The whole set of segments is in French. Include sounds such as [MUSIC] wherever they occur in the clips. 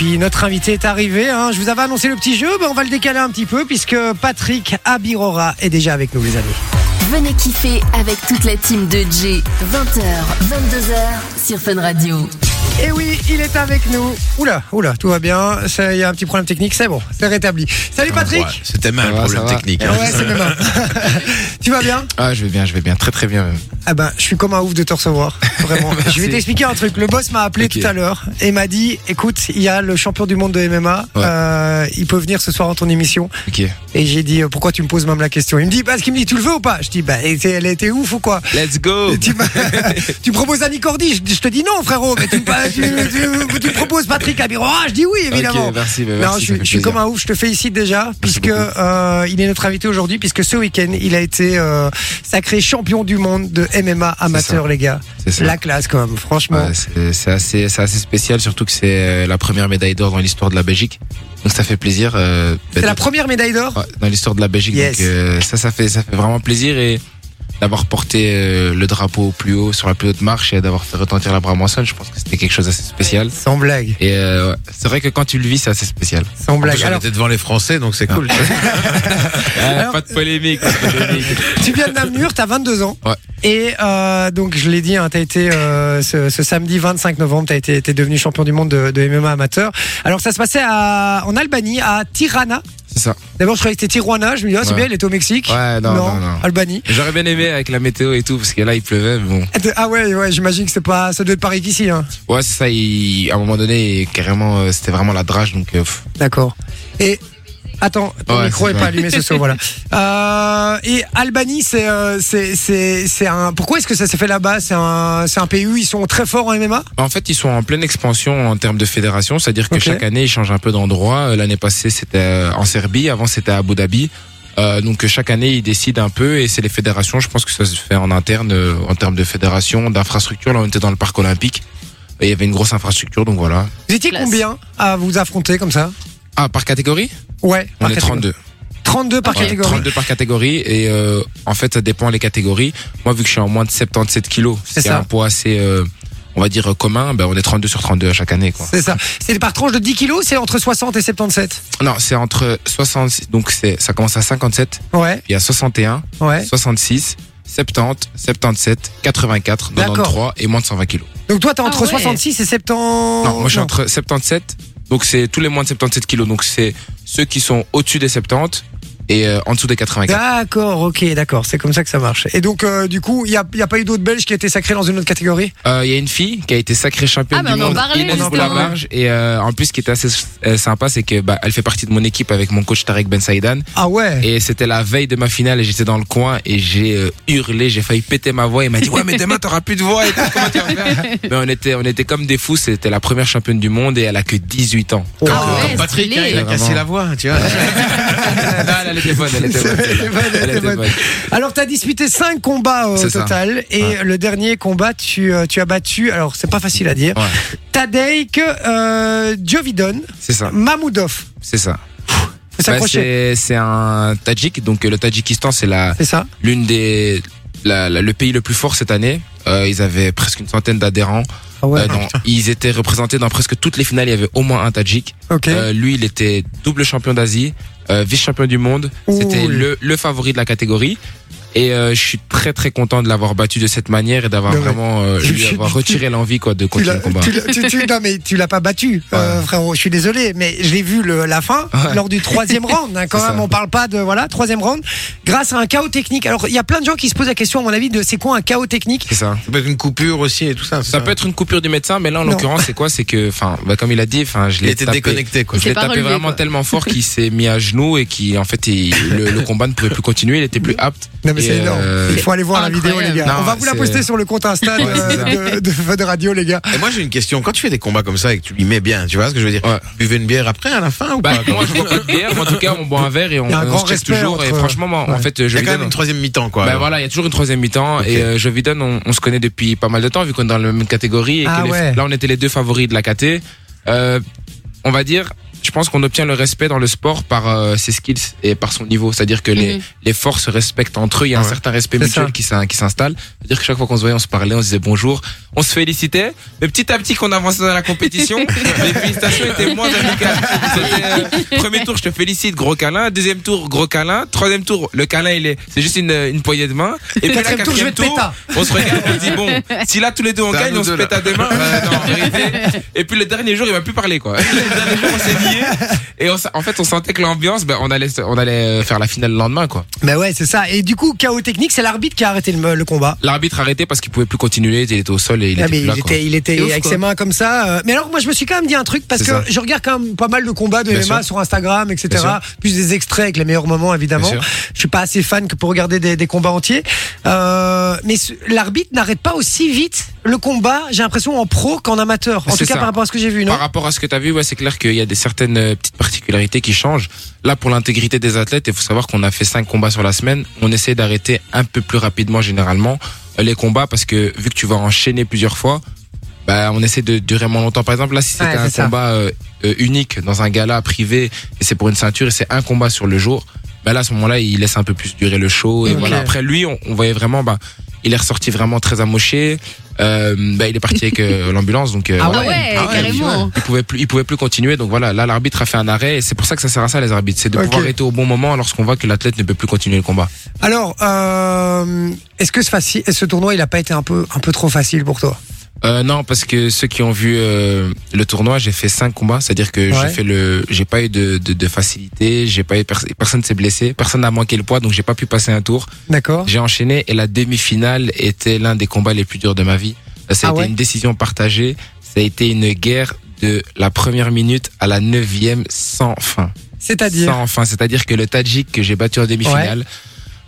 puis notre invité est arrivé. hein. Je vous avais annoncé le petit jeu, ben, on va le décaler un petit peu puisque Patrick Abirora est déjà avec nous, les amis. Venez kiffer avec toute la team de J. 20h, 22h sur Fun Radio. Et oui, il est avec nous. Oula, oula, tout va bien. Il y a un petit problème technique, c'est bon, c'est rétabli. Salut Patrick. Ouais, C'était mal un va, problème technique. hein. Ouais, c'est même un. [LAUGHS] tu vas bien? Ah, je vais bien, je vais bien, très très bien. même. Ah ben, je suis comme un ouf de te recevoir, vraiment. [LAUGHS] je vais t'expliquer un truc. Le boss m'a appelé tout à l'heure et m'a dit, écoute, il y a le champion du monde de MMA, Ouais. euh, il peut venir ce soir dans ton émission. Ok. Et j'ai dit, euh, pourquoi tu me poses même la question? Il me dit, parce qu'il me dit, tu le veux ou pas? Je dis, bah, elle été ouf ou quoi? Let's go. [LAUGHS] Tu, proposes Annie Cordy, je, je te dis non frérot, mais tu, me tu, tu- tu me proposes Patrick Abirora, je dis oui évidemment. Ok, merci, bah, Non, merci, je, je suis comme un ouf, je te félicite déjà, puisque beaucoup. euh, il est notre invité aujourd'hui, puisque ce week-end, il a été euh, sacré champion du monde de MMA amateur, les gars. C'est ça. La classe quand même, franchement. Ouais, c'est assez, c'est assez spécial, surtout que c'est euh, la première médaille d'or dans l'histoire de la Belgique. Donc ça fait plaisir. euh, c'est la première médaille d'or Ouais, dans l'histoire de la Belgique. Yes. Donc euh, ça, ça fait, ça fait vraiment plaisir et d'avoir porté euh, le drapeau au plus haut sur la plus haute marche et d'avoir fait retentir la bramoissonne, je pense que c'était quelque chose d'assez spécial. Sans blague, Et euh, ouais, c'est vrai que quand tu le vis, c'est assez spécial. sans plus, blague. on Alors, était devant les Français, donc c'est cool. [LAUGHS] Alors- pas de polémique. Pas de polémique. [LAUGHS] tu viens de Namur, t'as 22 ans. Ouais. Et euh, donc je l'ai dit, hein, t'as été euh, ce, ce samedi 25 novembre, t'as été t'es devenu champion du monde de, de MMA amateur. Alors ça se passait à, en Albanie, à Tirana. C'est ça. D'abord je croyais que c'était Tijuana, je me dis ah c'est Ouais. bien, il était au Mexique. Ouais, non, non, non. Albanie. J'aurais bien aimé avec la météo et tout, parce que là, il pleuvait, mais bon. Ah ouais, ouais, j'imagine que c'est pas, ça doit être pareil qu'ici. Hein. Ouais, c'est ça, il- à un moment donné, carrément, euh, c'était vraiment la drage, donc, euh, D'accord. Et attends, ton Ouais, micro c'est est pas allumé ce soir, voilà. [LAUGHS] Euh, et Albanie, c'est euh, c'est c'est un. Pourquoi est-ce que ça s'est fait là-bas? C'est un c'est un pays où ils sont très forts en MMA. En fait, ils sont en pleine expansion en termes de fédération, c'est-à-dire que chaque année, ils changent un peu d'endroit. Euh, L'année passée, c'était en Serbie, avant, c'était à Abu Dhabi. Euh, donc chaque année, ils décident un peu et c'est les fédérations. Je pense que ça se fait en interne euh, en termes de fédération, d'infrastructure. Là, on était dans le parc olympique et il y avait une grosse infrastructure, donc voilà. Vous étiez combien à vous affronter comme ça? Ah, par catégorie? Ouais. On est catégorie. 32. 32 par Ouais, catégorie. 32 par catégorie et euh, en fait, ça dépend les catégories. Moi, vu que je suis en moins de 77 kilos, C'est un poids assez, euh, on va dire, commun, ben, on est 32 sur 32 à chaque année, quoi. C'est ça. C'est par tranche de 10 kilos, c'est entre 60 et 77. Non, c'est entre 66, donc c'est, ça commence à 57, Ouais, il y a 61, ouais. 66, 70, 77, 84, D'accord. 93 et moins de 120 kilos. Donc toi, t'es entre Ah ouais. 66 et 70. Non, moi je suis entre 77, donc c'est tous les moins de 77 kilos, donc c'est ceux qui sont au-dessus des 70 et euh, en dessous des 84. D'accord, ok, d'accord, c'est comme ça que ça marche. Et donc, euh, du coup, il n'y a, y a pas eu d'autres Belges qui a été sacrés dans une autre catégorie? Euh, Il y a une fille qui a été sacrée championne Ah, mais du on en monde, Inès. Boulamarge, et euh, en plus ce qui était assez sympa, c'est que bah, elle fait partie de mon équipe avec mon coach Tarek Ben Saïdan. Ah ouais? Et c'était la veille de ma finale et j'étais dans le coin et j'ai euh, hurlé, j'ai failli péter ma voix. Il m'a dit ouais mais demain t'auras plus de voix et tout, comment tu vas faire? [LAUGHS] Mais on était on était comme des fous. C'était la première championne du monde et elle a que 18 ans. Oh. Ah Comme ouais, Patrick, hein, il a cassé la voix, tu vois. [LAUGHS] non, elle était bonne, elle était bonne. Elle était bonne, elle était. Alors, tu as disputé 5 combats au C'est ça. total. Et Ouais. le dernier combat, tu, euh, tu as battu, alors c'est pas facile à dire, Ouais, Tadej euh, c'est ça, Mamoudov. c'est ça. Faut Bah, s'accrocher. c'est c'est un Tadjik, donc euh, le Tadjikistan c'est la c'est ça l'une des la- la- le pays le plus fort cette année. Euh, ils avaient presque une centaine d'adhérents. Ah ouais. Euh, ils étaient représentés dans presque toutes les finales. Il y avait au moins un Tadjik. Euh, lui, il était double champion d'Asie, euh, vice-champion du monde. C'était le, le favori de la catégorie. Et euh, je suis très très content de l'avoir battu de cette manière et d'avoir vraiment euh, lui avoir retiré l'envie quoi de continuer le combat. tu l'as- tu- tu- non mais tu l'as pas battu, euh, frérot. Je suis désolé, mais je l'ai vu le, la fin Ouais. lors du troisième [LAUGHS] round. hein, quand même, ça. on parle pas de voilà troisième round, grâce à un chaos technique. Alors il y a plein de gens qui se posent la question, à mon avis, de c'est quoi un chaos technique? C'est ça. Ça peut être une coupure aussi et tout ça. Ça peut être une coupure du médecin, mais là en l'occurrence c'est quoi? C'est que, enfin, bah, comme il a dit, enfin, je Il l'ai était tapé. déconnecté, quoi. Je l'ai tapé relevé, vraiment quoi. tellement fort [LAUGHS] qu'il s'est mis à genoux et qui en fait il- le, le combat ne pouvait plus continuer, il était plus apte. Non mais Et, c'est énorme. euh, Il faut aller voir la vidéo les gars. Non, on va vous la poster sur le compte Insta [LAUGHS] de, Fun Radio les gars. Et moi j'ai une question. Quand tu fais des combats comme ça et que tu lui mets bien, tu vois ce que je veux dire? Ouais. Buvez une bière après à la fin ou Bah, pas? moi je bois pas de bière, mais en tout cas on boit un verre et on, Il y se toujours. Et franchement, en fait, Il je y a quand même une troisième mi-temps quoi. Ben voilà, il y a toujours une troisième mi-temps et euh, je lui donne, on, on se connaît depuis pas mal de temps vu qu'on est dans la même catégorie et Ah là on était les deux favoris de la KT. Euh, on va dire, je pense qu'on obtient le respect dans le sport par euh, ses skills et par son niveau. C'est-à-dire que les, Mhm. les forces se respectent entre eux. Il y a un Ouais. certain respect mutuel ça. qui s'in- qui s'installe. C'est-à-dire que chaque fois qu'on se voyait, on se parlait, on se disait bonjour, on se félicitait. Mais petit à petit qu'on avançait dans la compétition, [LAUGHS] les félicitations étaient moins amicales. Euh, premier tour, je te félicite, gros câlin. Deuxième tour, gros câlin. Troisième tour, le câlin, il est, c'est juste une, une poignée de main. Et puis là, Quatrième tour, je vais quatrième te tour, on se regarde, on se dit bon, [LAUGHS] si là tous les deux on gagne, on se pète à deux mains. Euh, non. Et puis le dernier jour, il m'a plus parlé quoi. [LAUGHS] Le dernier jour, on s'est et on, en fait, on sentait que l'ambiance, ben, on allait, on allait euh, faire la finale le lendemain quoi. Bah ouais, c'est ça. Et du coup, chaos technique, c'est l'arbitre qui a arrêté le, le combat. L'arbitre a arrêté parce qu'il pouvait plus continuer, il était au sol et il Ah, était mais plus là. il quoi. était, il était C'est ouf, avec quoi. ses mains comme ça. euh, Mais alors, moi, je me suis quand même dit un truc parce que ça. je regarde quand même pas mal de combats de Bien MMA sûr. sur Instagram, etc. Plus des extraits avec les meilleurs moments, évidemment. Je suis pas assez fan que pour regarder des, des combats entiers. Euh, mais l'arbitre n'arrête pas aussi vite le combat. J'ai l'impression en pro qu'en amateur. En tout cas, ça. par rapport à ce que j'ai vu, non? Par rapport à ce que tu as vu, ouais, c'est clair qu'il y a des certaines euh, petites particularités qui changent. Là, pour l'intégrité des athlètes, il faut savoir qu'on a fait cinq combats sur la semaine. On essaie d'arrêter un peu plus rapidement, généralement, euh, les combats parce que vu que tu vas enchaîner plusieurs fois, bah, on essaie de durer moins longtemps. Par exemple, là, si c'était Ouais, un combat euh, unique dans un gala privé et c'est pour une ceinture et c'est un combat sur le jour, bah là, à ce moment-là, il laisse un peu plus durer le show. Et voilà. Après, lui, on, on voyait vraiment, bah, il est ressorti vraiment très amoché. Euh, bah, il est parti avec euh, [LAUGHS] l'ambulance, donc. euh, Ah Ah ouais. ouais, Ah ouais, carrément. il pouvait plus, il pouvait plus continuer. Donc voilà, là l'arbitre a fait un arrêt et c'est pour ça que ça sert à ça les arbitres, c'est de Ok. pouvoir arrêter au bon moment lorsqu'on voit que l'athlète ne peut plus continuer le combat. Alors, euh, est-ce que ce, ce tournoi, il a pas été un peu, un peu trop facile pour toi? Euh, non, parce que ceux qui ont vu euh, le tournoi, j'ai fait cinq combats, c'est-à-dire que Ouais. j'ai fait le, j'ai pas eu de, de, de facilité, j'ai pas eu pers- personne s'est blessé, personne n'a manqué le poids, donc j'ai pas pu passer un tour. D'accord. J'ai enchaîné et la demi-finale était l'un des combats les plus durs de ma vie. Ça a Ah été ouais une décision partagée, ça a été une guerre de la première minute à la neuvième sans fin. C'est-à-dire Sans fin, c'est-à-dire que le Tadjik que j'ai battu en demi-finale.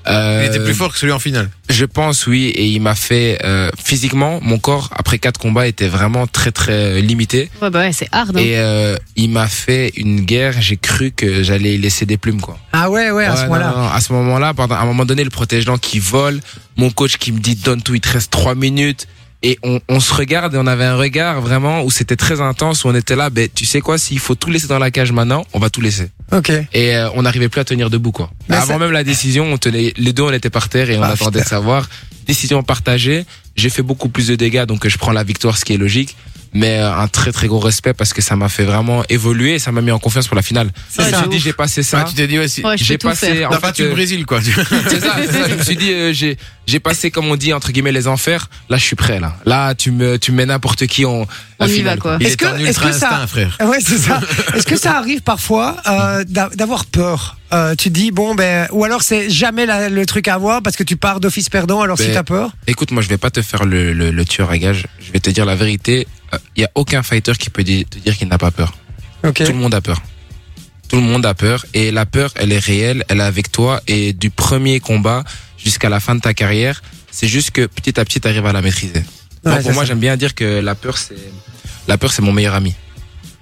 Euh, Il était plus fort que celui en finale. Je pense oui, et il m'a fait euh, physiquement, mon corps après quatre combats était vraiment très très euh, limité, Ouais, bah ouais, c'est hard. hein. et euh, il m'a fait une guerre. J'ai cru que j'allais laisser des plumes quoi. Ah ouais, ouais, à Ouais, ce moment-là. à ce moment-là, pendant à un moment donné, le protège qui vole, mon coach qui me dit donne tout, il te reste trois minutes. Et on, on se regarde et on avait un regard vraiment où c'était très intense, où on était là, ben tu sais quoi, s'il faut tout laisser dans la cage maintenant, on va tout laisser. Ok. Et euh, on n'arrivait plus à tenir debout quoi. Mais Avant même la décision, on tenait, les deux on était par terre et on Ah, attendait de savoir. Décision partagée. J'ai fait beaucoup plus de dégâts donc je prends la victoire, ce qui est logique. Mais euh, un très très gros respect parce que ça m'a fait vraiment évoluer et ça m'a mis en confiance pour la finale. C'est je me ça. suis dit j'ai passé ça. Ah, tu t'es dit, ouais, si. Ouais, je j'ai passé faire. en T'as fait, battu le euh, Brésil, quoi. c'est ça, ça. Je me suis dit, euh, j'ai, j'ai passé, comme on dit, entre guillemets, les enfers. Là, je suis prêt, là. Là, tu me, tu mets n'importe qui en, On la y finale, va, quoi. Est-ce est que- ultra que ça- instinct, frère. Ouais, c'est ça. [LAUGHS] Est-ce que ça arrive parfois euh, d'a- d'avoir peur? Euh, Tu te dis bon ben ou alors c'est jamais la- le truc à avoir parce que tu pars d'office perdant alors si Ben, t'as peur? Écoute, moi, je vais pas te faire le, le, le tueur à gage. Je vais te dire la vérité. Il y a aucun fighter qui peut te dire qu'il n'a pas peur. Tout le monde a peur. Tout le monde a peur. Et la peur, elle est réelle. Elle est avec toi. Et du premier combat jusqu'à la fin de ta carrière, c'est juste que petit à petit, tu arrives à la maîtriser. Ouais, pour moi, j'aime bien dire que la peur, c'est la peur, c'est mon meilleur ami.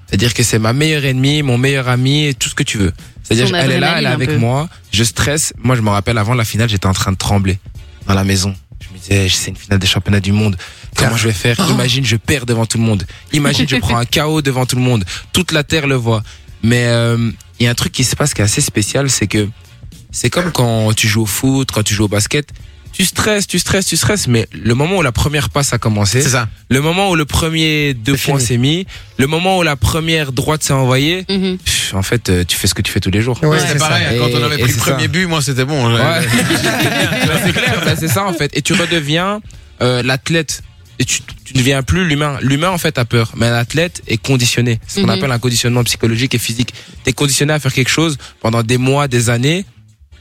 C'est-à-dire que c'est ma meilleure ennemie, mon meilleur ami, tout ce que tu veux. C'est-à-dire, elle est là, elle est avec peu. moi, je stresse. Moi, je me rappelle, avant la finale, j'étais en train de trembler dans la maison. Je me disais, c'est une finale des championnats du monde. Comment je vais faire? Oh. Imagine, je perds devant tout le monde. Imagine, je prends un [LAUGHS] KO devant tout le monde. Toute la terre le voit. Mais euh, il y a un truc qui se passe qui est assez spécial, c'est que c'est comme quand tu joues au foot, quand tu joues au basket. Tu stresses, tu stresses, tu stresses, mais le moment où la première passe a commencé, C'est ça. le moment où le premier deux points s'est mis, le moment où la première droite s'est envoyée, Mhm. pff, en fait, euh, tu fais ce que tu fais tous les jours. Ouais, c'est pareil, ça. quand on avait et pris le premier ça. but, moi, c'était bon. Ouais. [LAUGHS] Bah, c'est clair, bah, c'est ça en fait. Et tu redeviens euh, l'athlète. Et tu, tu ne deviens plus l'humain. L'humain en fait a peur, mais l'athlète est conditionné. C'est ce qu'on Mhm. appelle un conditionnement psychologique et physique. T'es conditionné à faire quelque chose pendant des mois, des années.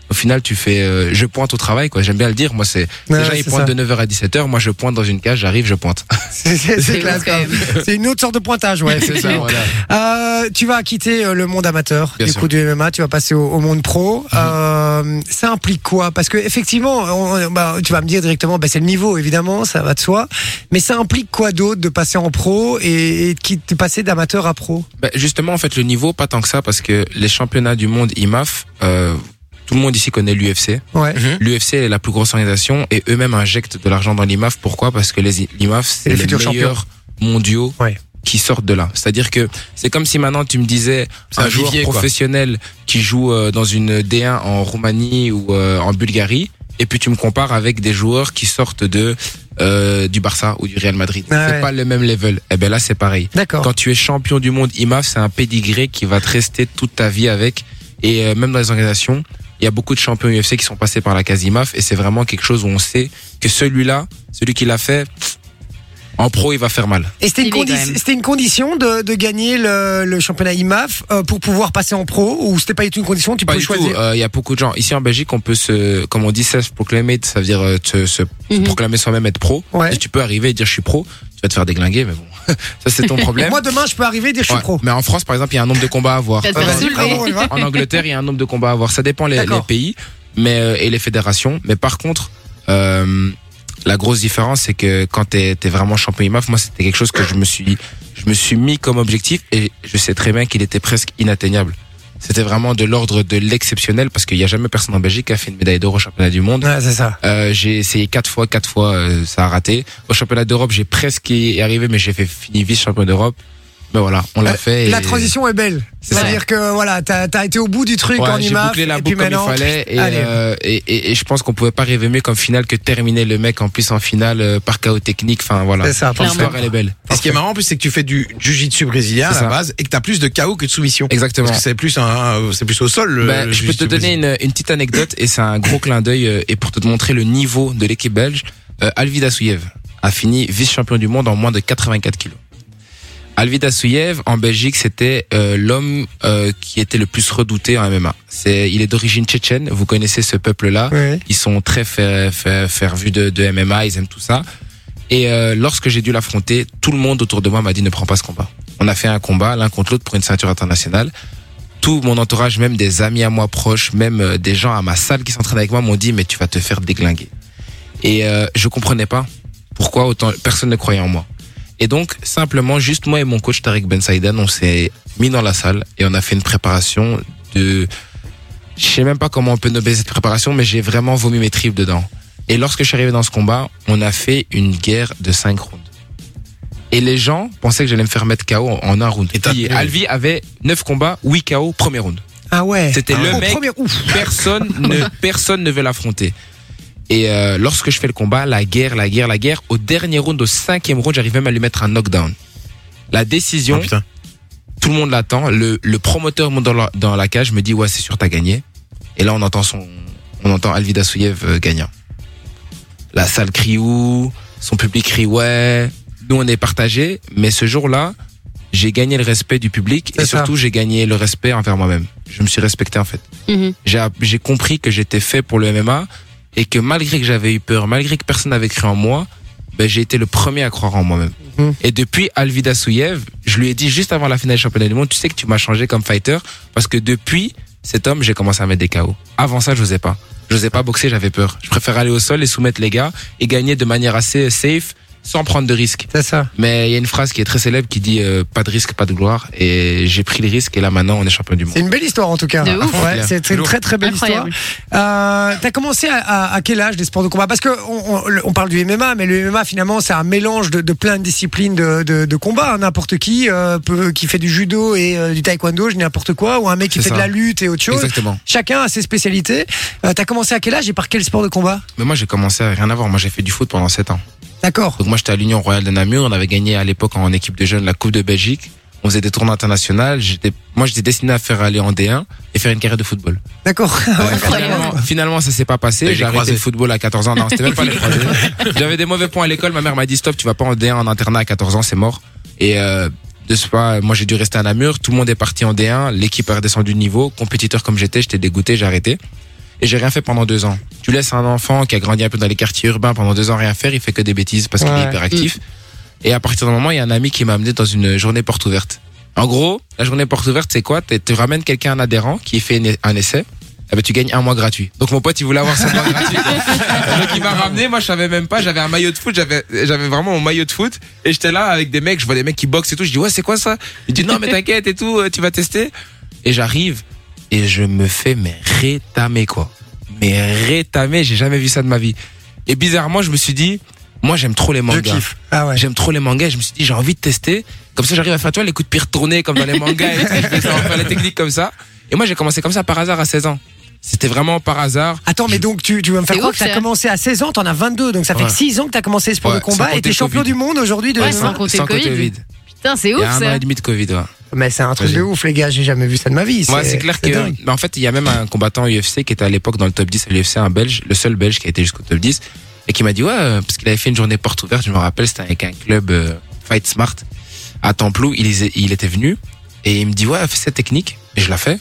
Au final, tu fais, euh, je pointe au travail, quoi. J'aime bien le dire. Moi, c'est Ouais, déjà ils c'est pointent ça. de 9h à 17h. Moi, je pointe dans une cage. J'arrive, je pointe. [LAUGHS] C'est- C'est c'est C'est classe. C'est une autre sorte de pointage, ouais. effectivement. [LAUGHS] Euh, tu vas quitter euh, le monde amateur Bien du sûr. coup du MMA, tu vas passer au, au monde pro. Euh, ça implique quoi? Parce que effectivement, on- bah, tu vas me dire directement, bah, c'est le niveau évidemment, ça va de soi. Mais ça implique quoi d'autre de passer en pro et, et de passer d'amateur à pro? Bah, justement, en fait, le niveau, pas tant que ça, parce que les championnats du monde IMAF, euh, tout le monde ici connaît l'UFC. Ouais. L'UFC est la plus grosse organisation et eux-mêmes injectent de l'argent dans l'IMAF. Pourquoi? Parce que les l'IMAF, c'est les les, meilleurs mondiaux Ouais. qui sortent de là. C'est-à-dire que c'est comme si maintenant tu me disais un, un joueur vivier, quoi. professionnel qui joue euh, dans une D1 en Roumanie ou euh, en Bulgarie, et puis tu me compares avec des joueurs qui sortent de euh, du Barça ou du Real Madrid. Ah c'est ouais. pas le même level. Et ben là c'est pareil. D'accord. Quand tu es champion du monde IMAF, c'est un pédigré qui va te rester toute ta vie avec. Et euh, même dans les organisations, il y a beaucoup de champions UFC qui sont passés par la case IMAF et c'est vraiment quelque chose où on sait que celui-là, celui qui l'a fait, en pro, il va faire mal. Et c'était une, condi- une condition de, de gagner le, le championnat IMAF euh, pour pouvoir passer en pro ou c'était pas du tout une condition, tu Pas peux du choisir? Euh, Il y a beaucoup de gens. Ici en Belgique, on peut se, comme on dit, self-proclaimed, ça veut dire euh, te- se Mhm. proclamer soi-même être pro. Ouais. Et tu peux arriver et dire je suis pro. Tu vas te faire déglinguer, mais bon, [LAUGHS] ça c'est ton problème. Moi demain je peux arriver et dire je suis Ouais. pro. Mais en France, par exemple, il y a un nombre de combats à avoir. Ah, va. En Angleterre, il y a un nombre de combats à avoir. Ça dépend les pays, mais euh, et les fédérations. Mais par contre, euh, la grosse différence, c'est que quand t'es es vraiment champion IMAF, moi, c'était quelque chose que je me suis, je me suis mis comme objectif et je sais très bien qu'il était presque inatteignable. C'était vraiment de l'ordre de l'exceptionnel parce qu'il n'y a jamais personne en Belgique qui a fait une médaille d'or au championnat du monde. Ouais, c'est ça. Euh, j'ai essayé quatre fois, quatre fois, euh, ça a raté. Au championnat d'Europe, j'ai presque y arrivé, mais j'ai fait fini vice champion d'Europe. Mais voilà, on l'a Euh, fait. La et- transition est belle. C'est-à-dire que voilà, t'as as été au bout du truc Ouais, en j'ai IMAF bouclé la boucle comme il fallait et, allez. euh, et, et, et je pense qu'on pouvait pas rêver mieux comme finale que terminer le mec en plus en finale euh, par chaos technique. Enfin voilà, C'est ça, l'histoire elle est belle. Et ce qui est marrant en plus, c'est que tu fais du jiu-jitsu brésilien à la base et que t'as plus de KO que de soumission. Exactement. Parce que c'est plus un, c'est plus au sol. Ben, le je peux te donner une, une petite anecdote et c'est un gros clin d'œil euh, et pour te montrer le niveau de l'équipe belge, euh, Alvida Souyev a fini vice-champion du monde en moins de 84 kilos. Alvida Souyev en Belgique c'était euh, l'homme euh, qui était le plus redouté en MMA. C'est il est d'origine tchétchène. Vous connaissez ce peuple-là. Ouais. Ils sont très fer, fer, fervus de, de MMA, ils aiment tout ça. Et euh, lorsque j'ai dû l'affronter, tout le monde autour de moi m'a dit ne prends pas ce combat. On a fait un combat l'un contre l'autre pour une ceinture internationale. Tout mon entourage, même des amis à moi proches, même euh, des gens à ma salle qui s'entraînent avec moi m'ont dit mais tu vas te faire déglinguer. Et euh, je comprenais pas pourquoi autant personne ne croyait en moi. Et donc simplement juste moi et mon coach Tarek Ben Saïdan, on s'est mis dans la salle et on a fait une préparation de je sais même pas comment on peut nommer cette préparation, mais j'ai vraiment vomi mes tripes dedans. Et lorsque je suis arrivé dans ce combat, on a fait une guerre de 5 rounds. Et les gens pensaient que j'allais me faire mettre KO en- un round. Et Puis. Alvi avait 9 combats, 8 KO, premier round. Ah ouais. C'était Ah le ouais. mec, ouf. personne ne, personne ne veut l'affronter. Et euh, lorsque je fais le combat, la guerre, la guerre, la guerre, au dernier round, au cinquième round, j'arrive même à lui mettre un knockdown. La décision, Oh, putain. tout le monde l'attend. Le, le promoteur monte dans la, dans la cage, me dit ouais c'est sûr t'as gagné. Et là on entend son, on entend Alvida Souyev euh, gagnant. La salle crie ouh, son public crie ouais. Nous on est partagés, mais ce jour-là, j'ai gagné le respect du public et ça. surtout j'ai gagné le respect envers moi-même. Je me suis respecté en fait. J'ai j'ai compris que j'étais fait pour le MMA et que malgré que j'avais eu peur, malgré que personne n'avait cru en moi, ben, j'ai été le premier à croire en moi-même. Mhm. Et depuis Alvida Souyev, je lui ai dit juste avant la finale du championnat du monde, tu sais que tu m'as changé comme fighter parce que depuis cet homme, j'ai commencé à mettre des KO. Avant ça, je n'osais pas. Je n'osais pas boxer, j'avais peur. Je préfère aller au sol et soumettre les gars et gagner de manière assez safe sans prendre de risques. C'est ça. Mais il y a une phrase qui est très célèbre qui dit euh, pas de risque, pas de gloire. Et j'ai pris le risque et là maintenant on est champion du monde. C'est une belle histoire en tout cas. De ouf. Ouais, c'est une très très belle Incroyable. histoire. Euh, T'as commencé à, à- à quel âge des sports de combat? Parce que on, on- on parle du MMA, mais le MMA finalement c'est un mélange de, de plein de disciplines de, de, de combat. N'importe qui euh, peut, qui fait du judo et euh, du taekwondo, je n'importe quoi, ou un mec qui fait ça. de la lutte et autre chose. Exactement. Chacun a ses spécialités. Euh, T'as commencé à quel âge et par quel sport de combat? Mais moi j'ai commencé à rien avoir. Moi j'ai fait du foot pendant 7 ans. D'accord. Donc moi j'étais à l'Union Royale de Namur, on avait gagné à l'époque en équipe de jeunes la Coupe de Belgique. On faisait des tournois internationaux. J'étais, moi j'étais destiné à faire aller en D1 et faire une carrière de football. D'accord. [LAUGHS] Euh, Incroyable. finalement, finalement ça s'est pas passé. J'ai arrêté le football à 14 ans. Non, c'était même pas les croisés. [LAUGHS] J'avais des mauvais points à l'école. Ma mère m'a dit stop, tu vas pas en D1 en internat à 14 ans, c'est mort. Et euh, de ce pas, moi j'ai dû rester à Namur. Tout le monde est parti en D1. L'équipe a redescendu de niveau. Compétiteur comme j'étais, j'étais dégoûté, j'ai arrêté. Et j'ai rien fait pendant deux ans. Tu laisses un enfant qui a grandi un peu dans les quartiers urbains pendant deux ans rien faire, il fait que des bêtises parce qu'il est hyperactif. Et à partir d'un moment, il y a un ami qui m'a amené dans une journée porte ouverte. En gros, la journée porte ouverte, c'est quoi? Tu ramènes quelqu'un, un adhérent, qui fait une- un essai. Eh ben, tu gagnes un mois gratuit. Donc mon pote, il voulait avoir son mois gratuit. [LAUGHS] Donc il m'a ramené. Moi, je savais même pas. J'avais un maillot de foot. J'avais, j'avais vraiment mon maillot de foot. Et j'étais là avec des mecs. Je vois des mecs qui boxent et tout. Je dis ouais, c'est quoi ça? Il dit non, mais t'inquiète et tout. euh, Tu vas tester. Et j'arrive et je me fais mais rétamer quoi. Mais rétamer. J'ai jamais vu ça de ma vie. Et bizarrement, je me suis dit Moi, j'aime trop les Je mangas. kiffe. Ah ouais. J'aime trop les mangas. et Je me suis dit, j'ai envie de tester. Comme ça, j'arrive à faire, toi, les coups de pied retournés comme dans les mangas. Et je vais faire les techniques comme ça. Et moi, j'ai commencé comme ça par hasard à 16 ans. C'était vraiment par hasard. Attends, mais donc tu, tu vas me faire croire ouf, que t'as commencé à 16 ans, t'en as 22, donc ça fait Ouais. 6 ans que t'as commencé le sport Ouais, de combat sans et t'es champion Covid. du monde aujourd'hui de. Ouais, sans Sans côté Covid. Covid. Putain, c'est Il ouf y a un ça. an et demi de Covid, ouais. Mais c'est un truc de ouf, les gars, j'ai jamais vu ça de ma vie. Ouais, c'est clair que, mais en fait, il y a même un combattant UFC qui était à l'époque dans le top 10 à l'UFC, un belge, le seul belge qui a été jusqu'au top 10, et qui m'a dit, ouais, euh, parce qu'il avait fait une journée porte ouverte, je me rappelle, c'était avec un club euh, Fight Smart à Templou, il, il était venu, et il me dit, ouais, fais cette technique, et je la fais.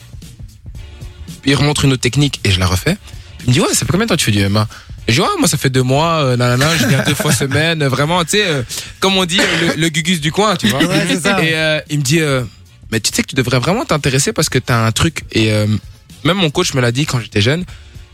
Puis il remonte une autre technique, et je la refais. Il me dit, ouais, ça fait combien de temps que tu fais du MMA et je dis, ouais, moi, ça fait deux mois, euh, nanana, je viens deux fois semaine, euh, vraiment, tu sais, euh, comme on dit, le, le gugus du coin, tu vois. Ouais, c'est ça. Et euh, il me dit, euh, mais tu sais que tu devrais vraiment t'intéresser parce que t'as un truc. Et euh, même mon coach me l'a dit quand j'étais jeune.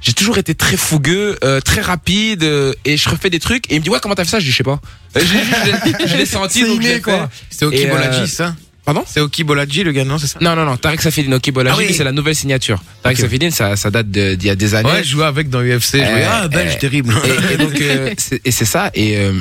J'ai toujours été très fougueux, euh, très rapide, euh, et je refais des trucs. Et il me dit ouais comment t'as fait ça? Je dis je sais pas. Euh, j'ai- j'ai- Je l'ai senti [LAUGHS] donc je l'ai quoi. C'est Oki euh, Bolaji, ça Pardon? C'est Oki Bolaji, le gars, non, c'est ça? Non non non. Tarek Safedine, Oki Bolaji, Ah oui. c'est la nouvelle signature. Tarek Ok. Safedine, ça, ça date d'il y a des années. Ouais, je jouais avec dans UFC. Je jouais, Euh, ah, belge, terrible. Et, et donc, euh, [LAUGHS] c'est- et c'est ça. Et euh,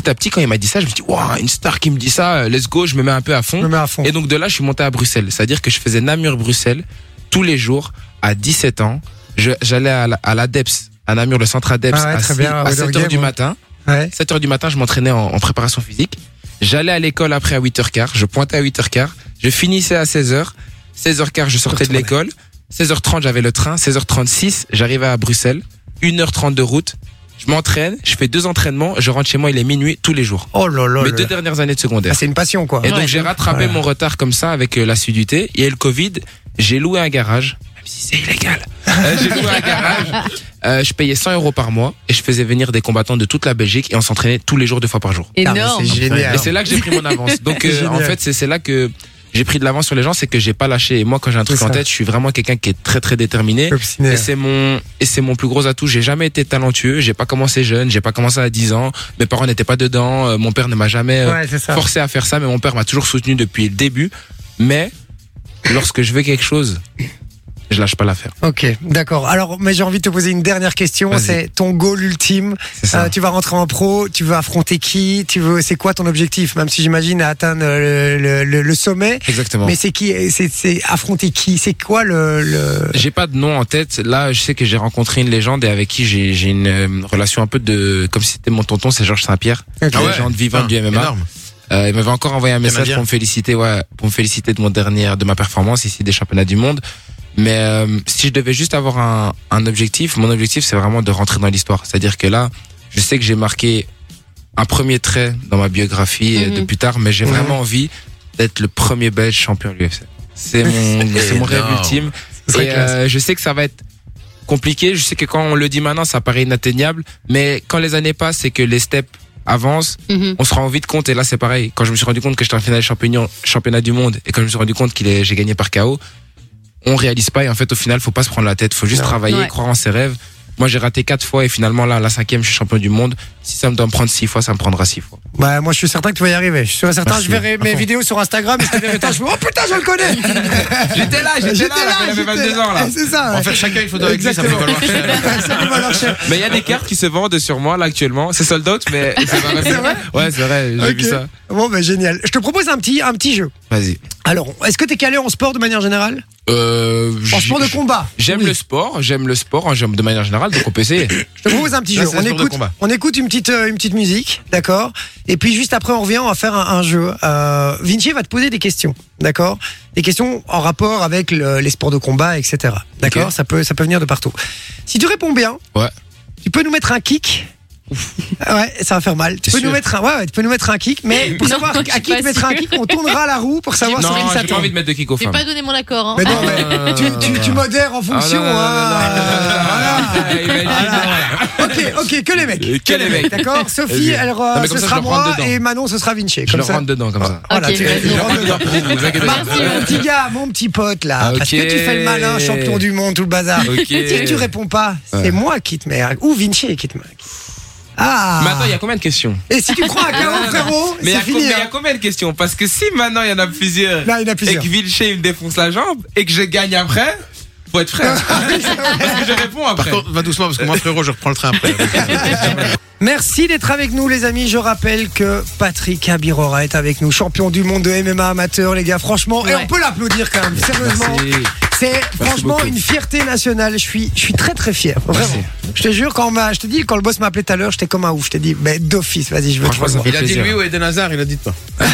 petit à petit, quand il m'a dit ça, je me suis dit, waouh, une star qui me dit ça, euh, let's go, je me mets un peu à fond. Je me mets à fond. Et donc de là, je suis monté à Bruxelles. C'est-à-dire que je faisais Namur-Bruxelles tous les jours à 17 ans. J'allais à la- à l'ADEPS, à Namur, le centre ADEPS, Ah ouais, à, très six- bien, à Outdoor 7 heures du ouais. matin. Ouais. 7 heures du matin, je m'entraînais en, en préparation physique. J'allais à l'école après à 8h15. Je pointais à 8h15. Je finissais à 16h. 16h15, je sortais de l'école. 16h30, j'avais le train. 16h36, j'arrivais à Bruxelles. 1h30 de route. Je m'entraîne. Je fais deux entraînements. Je rentre chez moi, il est minuit tous les jours. Oh là là. Mes là. deux dernières années de secondaire. Ah, c'est une passion, quoi. Et Ouais. donc j'ai rattrapé mon retard comme ça avec euh, l'assiduité. Il y a eu le Covid, j'ai loué un garage, même si c'est illégal. [LAUGHS] Euh, j'ai loué un garage. Euh, je payais 100 euros par mois et je faisais venir des combattants de toute la Belgique et on s'entraînait tous les jours deux fois par jour. Ah, Énorme. C'est génial. Et c'est là que j'ai pris mon avance. Donc euh, en fait c'est là que j'ai pris de l'avance sur les gens, c'est que j'ai pas lâché. Et moi quand j'ai un truc en tête, je suis vraiment quelqu'un qui est très très déterminé. Obstiné. Et c'est mon et c'est mon plus gros atout. J'ai jamais été talentueux. J'ai pas commencé jeune. J'ai pas commencé à 10 ans. Mes parents n'étaient pas dedans. Euh, Mon père ne m'a jamais euh, Ouais, forcé à faire ça, mais mon père m'a toujours soutenu depuis le début. Mais lorsque je veux quelque chose, je lâche pas l'affaire. Ok, d'accord. Alors, mais j'ai envie de te poser une dernière question. C'est ton goal ultime. C'est ça. Euh, tu vas rentrer en pro. Tu veux affronter qui Tu veux C'est quoi ton objectif Même si j'imagine à atteindre le, le, le- le sommet. Exactement. Mais c'est qui C'est affronter qui C'est quoi le, le... J'ai pas de nom en tête. Là, je sais que j'ai rencontré une légende et avec qui j'ai une euh, relation un peu de comme si c'était mon tonton, c'est Georges Saint-Pierre, Ok. Ah ouais. légende vivante du Putain, MMA. énorme. Euh, il m'avait encore envoyé un message pour me féliciter, ouais, pour me féliciter de mon dernier, de ma performance ici des championnats du monde. Mais euh, si je devais juste avoir un, un objectif, mon objectif c'est vraiment de rentrer dans l'histoire. C'est-à-dire que là, je sais que j'ai marqué un premier trait dans ma biographie Mhm. de plus tard, mais j'ai Mhm. vraiment envie d'être le premier Belge champion de l'UFC. C'est mon, [LAUGHS] mon rêve ultime. Et euh, je sais que ça va être compliqué. Je sais que quand on le dit maintenant, ça paraît inatteignable. Mais quand les années passent et que les steps avancent, Mhm. on se rend vite compte. Et là, c'est pareil. Quand je me suis rendu compte que j'étais en finale championnat, championnat du monde et quand je me suis rendu compte qu'il est, j'ai gagné par KO, on réalise pas. Et en fait, au final, faut pas se prendre la tête. Faut juste Non. travailler, Ouais. croire en ses rêves. Moi, j'ai raté quatre fois et finalement, là, la cinquième, je suis champion du monde. Si ça me doit me prendre six fois, ça me prendra six fois. Bah, moi, je suis certain que tu vas y arriver. Je suis certain. Merci. Je verrai mes vidéos sur Instagram. Et je te verrai, je me oh putain, je le connais. [LAUGHS] J'étais là, J'étais là. j'étais- [LAUGHS] C'est ça. En fait, chacun une photo avec lui, ça peut valoir cher. [LAUGHS] Ça peut valoir cher. Mais il y a des cartes qui se vendent sur moi, là, actuellement. C'est sold out, mais c'est vrai Ouais, c'est vrai. J'ai vu ça. Bon, bah, génial. Je te propose un petit, un petit jeu. Vas-y. Alors, est-ce que t'es calé en sport de manière générale? Euh, En sport de combat J'aime Oui. le sport, j'aime le sport, j'aime de manière générale, donc on peut essayer. Je te propose un petit Là, jeu. On le sport de écoute, combat. on écoute une petite, euh, une petite musique, d'accord? Et puis juste après, on revient, on va faire un, un jeu. Euh, Vinci va te poser des questions, d'accord? Des questions en rapport avec le- les sports de combat, etc. D'accord? Ok. Ça peut, ça peut venir de partout. Si tu réponds bien, Ouais. tu peux nous mettre un kick. Ouais, ça va faire mal. Tu peux nous mettre un, ouais, ouais, tu peux nous mettre un kick, mais pour Non, savoir je à qui tu mettras un kick, on tournera la roue pour savoir sur qui non, ça j'ai pas tombe. envie de mettre de kick aux J'ai femmes. pas donné mon accord. Hein. Mais non, mais Ah, tu, tu, tu modères en fonction. Ah, non, non, non, non, non, hein. non, non, non, non, Voilà. Ok, ok, que les mecs. Euh, que les mecs. D'accord Sophie, elle, euh, Non, ce ça, sera je moi dedans. et Manon, ce sera Vinci. Je Comme le ça. rentre dedans comme ça. Voilà, tu- rentres Rentre dedans. mon petit gars, mon petit pote là, Ah, parce que tu fais le malin, champion du monde, tout le bazar. Si tu réponds pas, c'est moi qui te mets, ou Vinci qui te met. Ah. Mais attends, il y a combien de questions Et si tu prends un Non, non, KO, frérot, Mais il y c'est a fini. combien- il y a hein. combien de questions Parce que si maintenant il y en a plusieurs Là, il y en a et que Vilcher il me défonce la jambe et que je gagne après, pour être frère. [LAUGHS] Parce que je réponds Par après. contre, va doucement parce que moi, frérot, je reprends le train après. [LAUGHS] Merci d'être avec nous, les amis. Je rappelle que Patrick Abirora est avec nous, champion du monde de MMA amateur, les gars. Franchement, et on peut l'applaudir quand même, sérieusement. C'est franchement beaucoup. une fierté nationale. Je suis, je suis très très fier. Vraiment. Merci. Je te jure, quand on m'a, je te dis, quand le boss m'a appelé tout à l'heure, j'étais comme un ouf. Je t'ai dit, mais d'office, vas-y, je veux te Franchement, ça fait Il a dit lui ou Eden Hazard, il a dit toi. [LAUGHS]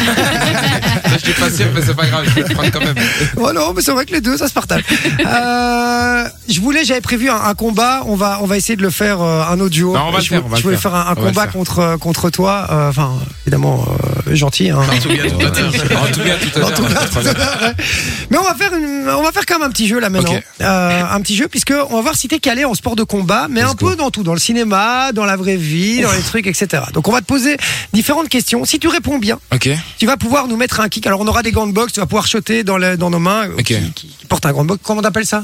Je suis pas sûr, mais c'est pas grave, je vais te prendre quand même. Oh non, mais c'est vrai que les deux, ça se partage. [LAUGHS] Euh, je voulais, j'avais prévu un, un combat. On va, on va essayer de le faire euh, un autre duo. Non, on va le je, faire, voulais- on va je le voulais faire. Faire un, combat faire. contre contre toi. euh, Enfin, évidemment, euh, gentil. Hein. En tout cas, tout à l'heure. Mais on va faire une, on va faire quand même un petit jeu là maintenant. Ok. Euh, un petit jeu puisque on va voir si t'es calé en sport de combat, mais Let's un go. peu dans tout, dans le cinéma, dans la vraie vie, dans les trucs, etc. Donc on va te poser différentes questions. Si tu réponds bien, Ok. tu vas pouvoir nous mettre un kick. Alors on aura des gants de boxe, tu vas pouvoir shotter dans, le- dans nos mains Ok. qui, qui- qui portent un gant de boxe. Comment on appelle ça?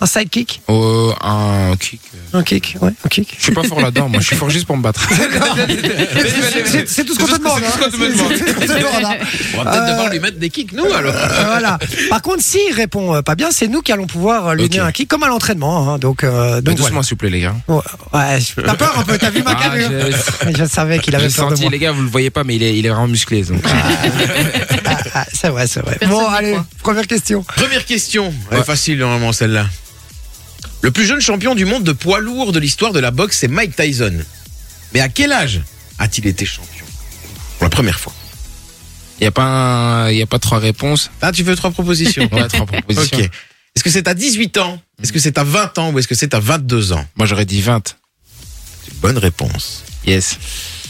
Un sidekick? Oh, un kick. euh, Un kick, ouais, un kick. Je suis pas fort là-dedans. Moi, je suis fort juste pour me battre. [LAUGHS] C'est tout ce qu'on te demande. c'est tout ce qu'on te hein. demande. C'est tout ce qu'on te demande, hein. On va peut-être Euh, devoir lui mettre des kicks, nous, alors. Euh, voilà. Par contre, s'il répond euh, pas bien, c'est nous qui allons pouvoir euh, lui donner un kick comme à l'entraînement. hein. Donc, euh, donc doucement, voilà. s'il vous plaît, les gars. Ouais, t'as peur un peu, t'as vu ma Ah, carrure Je savais qu'il avait peur de senti, moi. les gars, vous le voyez pas, mais il est, il est vraiment musclé. Donc. Ah, ah, c'est vrai, c'est vrai. Personne bon, allez, première question. Première question. Elle est Ouais. facile, normalement, celle-là. Le plus jeune champion du monde de poids lourd de l'histoire de la boxe, c'est Mike Tyson. Mais à quel âge a-t-il été champion Pour la première fois. Il y a pas, un- y a pas trois réponses? Ah, tu veux trois propositions [LAUGHS] Ouais, trois propositions. Ok. Est-ce que c'est à 18 ans? Est-ce que c'est à 20 ans Ou est-ce que c'est à 22 ans? Moi, j'aurais dit 20. C'est une bonne réponse. Yes.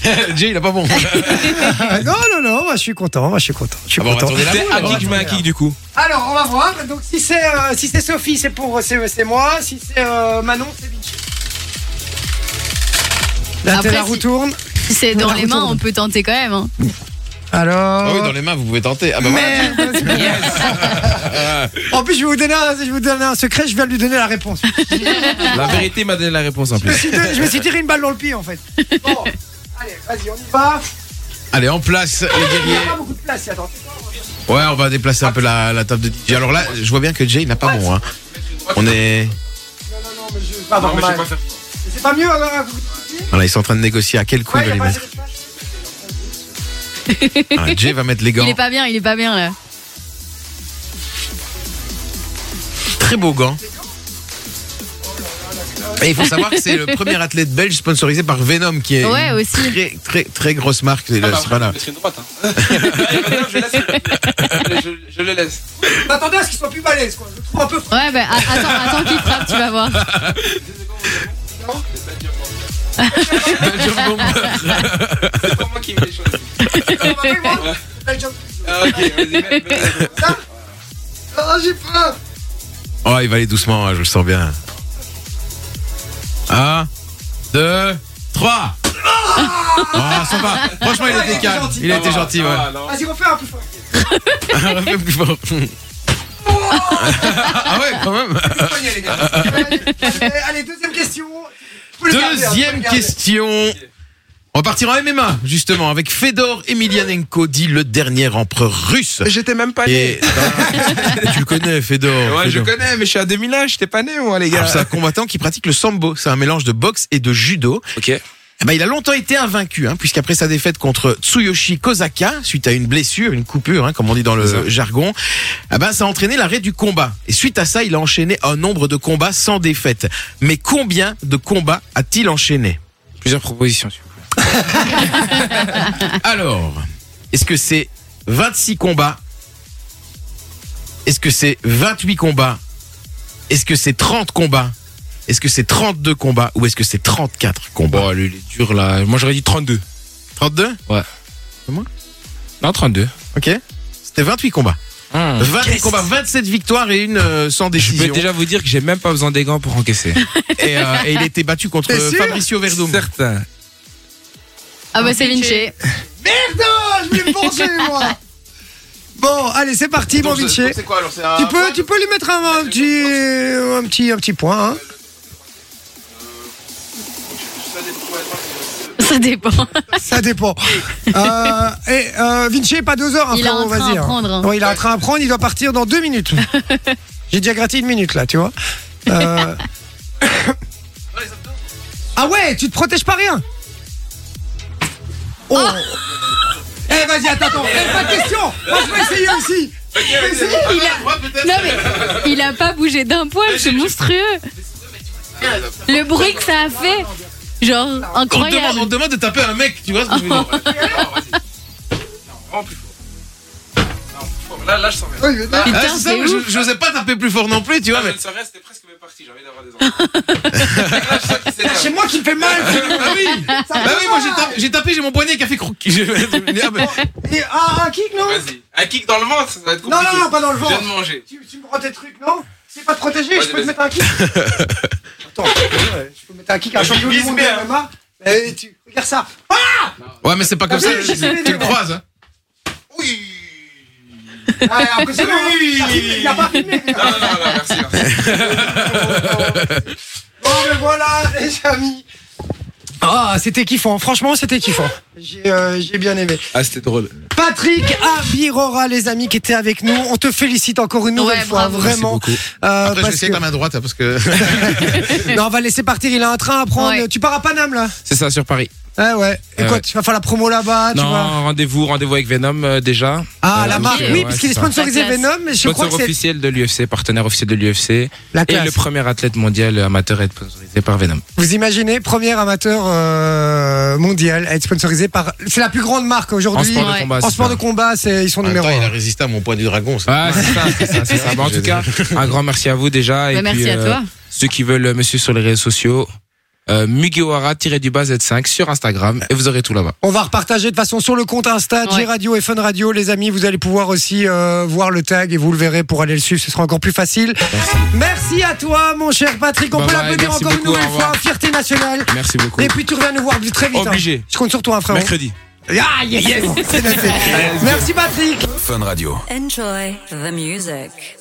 [LAUGHS] Jay, il a pas bon. [LAUGHS] Non, non, non, moi je suis content, moi je suis content. Je suis Ah bon, on va content. un kick, je mets un kick du coup. Alors, on va voir. Donc, si c'est euh, si c'est Sophie, c'est pour c'est c'est moi. Si c'est euh, Manon, c'est Vinci. La Après, télé si- retourne. Si c'est dans La les mains, on peut tenter quand même. hein. Alors. Ah oui, dans les mains, vous pouvez tenter. Ah bah voilà. Merde. [LAUGHS] en plus, je vais vous donner un, je vais vous donner un secret. Je viens de lui donner la réponse. La vérité m'a donné la réponse en Je me plus. suis, je me suis tiré une balle dans le pied en fait. Bon, allez, vas-y, on y va. Allez, en place, les Il n'y guerriers. a pas beaucoup de place. Attends. Ouais, on va déplacer un peu la, la table de DJ. Alors là, je vois bien que Jay, il n'a pas bon. Hein. On est. Non, non, non, mais je pas faire. C'est pas mieux alors vous- Voilà, ils sont en train de négocier à quel coup Ouais, il a les pas mettre. assez de place. Voilà, Jay va mettre les gants. Il est pas bien, il est pas bien là. Très beaux gants. Et il faut savoir que c'est le premier athlète belge sponsorisé par Venom, qui est Ouais, une aussi. très très très grosse marque. C'est Ah le- bah, c'est pas là. Je mettrai une droite. Hein. [LAUGHS] je, laisse. Je, je le laisse. M'attendez à ce qu'il soit plus balèze quoi. Je le trouve un peu. Ouais, bah attends, attends qu'il frappe, tu vas voir. Belgium Bomber. C'est pas moi qui me les choses. Ah, ok, vas-y, Ah, j'ai peur. Oh, il va aller doucement, hein, je le sens bien. 1, 2, 3. Oh, va. Franchement, il était calme. gentil. Il Ah, gentil, ouais. non. Vas-y, refais un peu fort. [LAUGHS] Refais plus fort. ah ouais, quand même. Gars. [LAUGHS] Allez, deuxième question. Hein, Deuxième garder. question. On va partir en MMA, justement, avec Fedor Emelianenko, dit le dernier empereur russe. J'étais même pas né. Et [LAUGHS] tu le connais, Fedor. Ouais, je Fedor. connais, mais je suis à 2001, j'étais pas né, moi, les Alors, gars. C'est un combattant qui pratique le sambo. C'est un mélange de boxe et de judo. Ok. Eh ben, il a longtemps été invaincu, hein, puisqu'après sa défaite contre Tsuyoshi Kozaka, suite à une blessure, une coupure, hein, comme on dit dans C'est le ça. jargon, eh ben, ça a entraîné l'arrêt du combat. Et suite à ça, il a enchaîné un nombre de combats sans défaite. Mais combien de combats a-t-il enchaîné? Plusieurs propositions, s'il vous plaît. [LAUGHS] Alors, est-ce que c'est 26 combats? Est-ce que c'est 28 combats? Est-ce que c'est 30 combats? Est-ce que c'est 32 combats Ou est-ce que c'est 34 combats? Bon, lui, il est dur là. Moi, j'aurais dit 32. 32 Non, 32. Ok. C'était 28 combats. 28 combats, 27 victoires et une euh, sans Je décision. peux déjà vous dire que j'ai même pas besoin des gants pour encaisser. Et, euh, et il était battu contre [LAUGHS] Fabricio Verdum. Certain. Ah bah c'est Vinci. Merde, je voulais me venger, moi. [LAUGHS] Bon, allez, c'est parti, mon Vinci. c'est quoi alors C'est un Tu peux, tu peux lui mettre un, un petit, un petit, un petit point. Hein. Ça dépend. Ça dépend. [LAUGHS] euh, [LAUGHS] et euh, Vinci, pas deux heures, hein, Il a frérot, un train vas-y. à hein. prendre, hein. Il a un train à prendre, il doit partir dans deux minutes. J'ai déjà gratté une minute là, tu vois. Euh, ah ouais, tu te protèges pas rien. Oh. Eh vas-y, attends, attends. Eh, pas de question. Moi je vais essayer aussi. Il a... Non mais il a pas bougé d'un poil, c'est monstrueux. Le bruit que ça a fait, genre On te, demande, incroyable. on te demande de taper un mec, tu vois ce que je veux dire [LAUGHS] Là, là, je sens rien. Oui, mais- Ah, c'est ça, je- ouf. j'osais pas taper plus fort non plus, tu vois, Ah, mais. ne saurais, c'était presque mes parties. J'ai envie d'avoir des enfants. S'énerve. [LAUGHS] C'est moi qui me fais mal. Ah oui Bah oui, moi j'ai tapé, j'ai tapé, j'ai mon poignet qui a fait Ah, mais- Et, ah, un kick, non? Vas-y. Un kick dans le ventre, ça va être Non, compliqué. non, non, pas dans le Je viens ventre. de manger. Tu, tu me prends tes trucs, non? C'est pas te protéger, Vas-y, je peux te vas-y. mettre un kick. [LAUGHS] Attends, ouais, je peux mettre un kick à un champion du vise monde bien. MMA. Eh, tu, regarde ça. Ouais, mais c'est pas comme ça, tu le croises, hein. Oui. Ah, impressionnant. hein. Oui. Il a filmé, Il a pas filmé. Non, non, non, non, merci, merci. [LAUGHS] Bon, mais voilà, les amis. Ah, c'était kiffant. Franchement, c'était kiffant. J'ai euh, j'ai bien aimé. Ah, c'était drôle. Patrick Abirora, les amis qui étaient avec nous. On te félicite encore une nouvelle Ouais, fois, bravo. vraiment. Merci beaucoup. Euh, Après, je vais parce essayer que- avec la main droite, hein, parce que. [LAUGHS] Non, on va laisser partir. Il a un train à prendre. Ouais. Tu pars à Paname là? C'est ça sur Paris. Ouais, ouais. Et Ouais. quoi, tu vas faire la promo là-bas tu non, rendez-vous, rendez-vous avec Venom euh, déjà. Ah, Euh, la marque. euh, oui, ouais, parce qu'il est sponsorisé La classe. Venom. Mais je crois Sponsor que c'est officiel de l'UFC, partenaire officiel de l'UFC. la Et classe. le premier athlète mondial amateur à être sponsorisé par Venom. Vous imaginez, premier amateur euh, mondial à être sponsorisé par. C'est la plus grande marque En aujourd'hui. sport de Ouais. combat. En c'est sport ça. de combat, c'est ils sont En même numéro temps, il a un. résisté à mon point du dragon. ça. Ah, c'est ça, c'est ça, c'est ça. [LAUGHS] En tout cas, un grand merci à vous déjà. Et Bah, merci puis, à euh, toi. Ceux qui veulent me suivre sur les réseaux sociaux, euh, Mugiwara-du-bas Z5 sur Instagram et vous aurez tout là-bas. On va repartager de façon sur le compte Insta, Ouais. J-Radio et Fun Radio. Les amis, vous allez pouvoir aussi euh, voir le tag et vous le verrez pour aller le suivre. Ce sera encore plus facile. Merci à toi, mon cher Patrick. On Bye peut bye, l'applaudir encore une nouvelle fois. Fierté nationale. Merci beaucoup. Et puis tu reviens nous voir très vite. hein. Obligé. Je compte sur toi, frère. Mercredi. Ah, yes, [LAUGHS] noté. Merci, Patrick. Fun Radio. Enjoy the music.